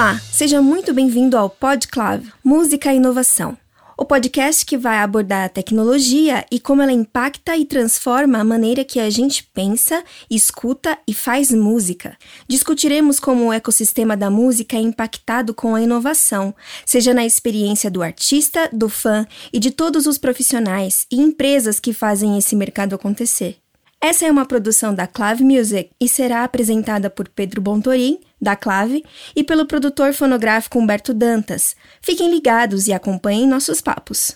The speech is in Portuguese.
Olá, seja muito bem-vindo ao PodClav, Música e Inovação. O podcast que vai abordar a tecnologia e como ela impacta e transforma a maneira que a gente pensa, escuta e faz música. Discutiremos como o ecossistema da música é impactado com a inovação, seja na experiência do artista, do fã e de todos os profissionais e empresas que fazem esse mercado acontecer. Essa é uma produção da Clave Music e será apresentada por Pedro Bontorim, da Clave, e pelo produtor fonográfico Humberto Dantas. Fiquem ligados e acompanhem nossos papos.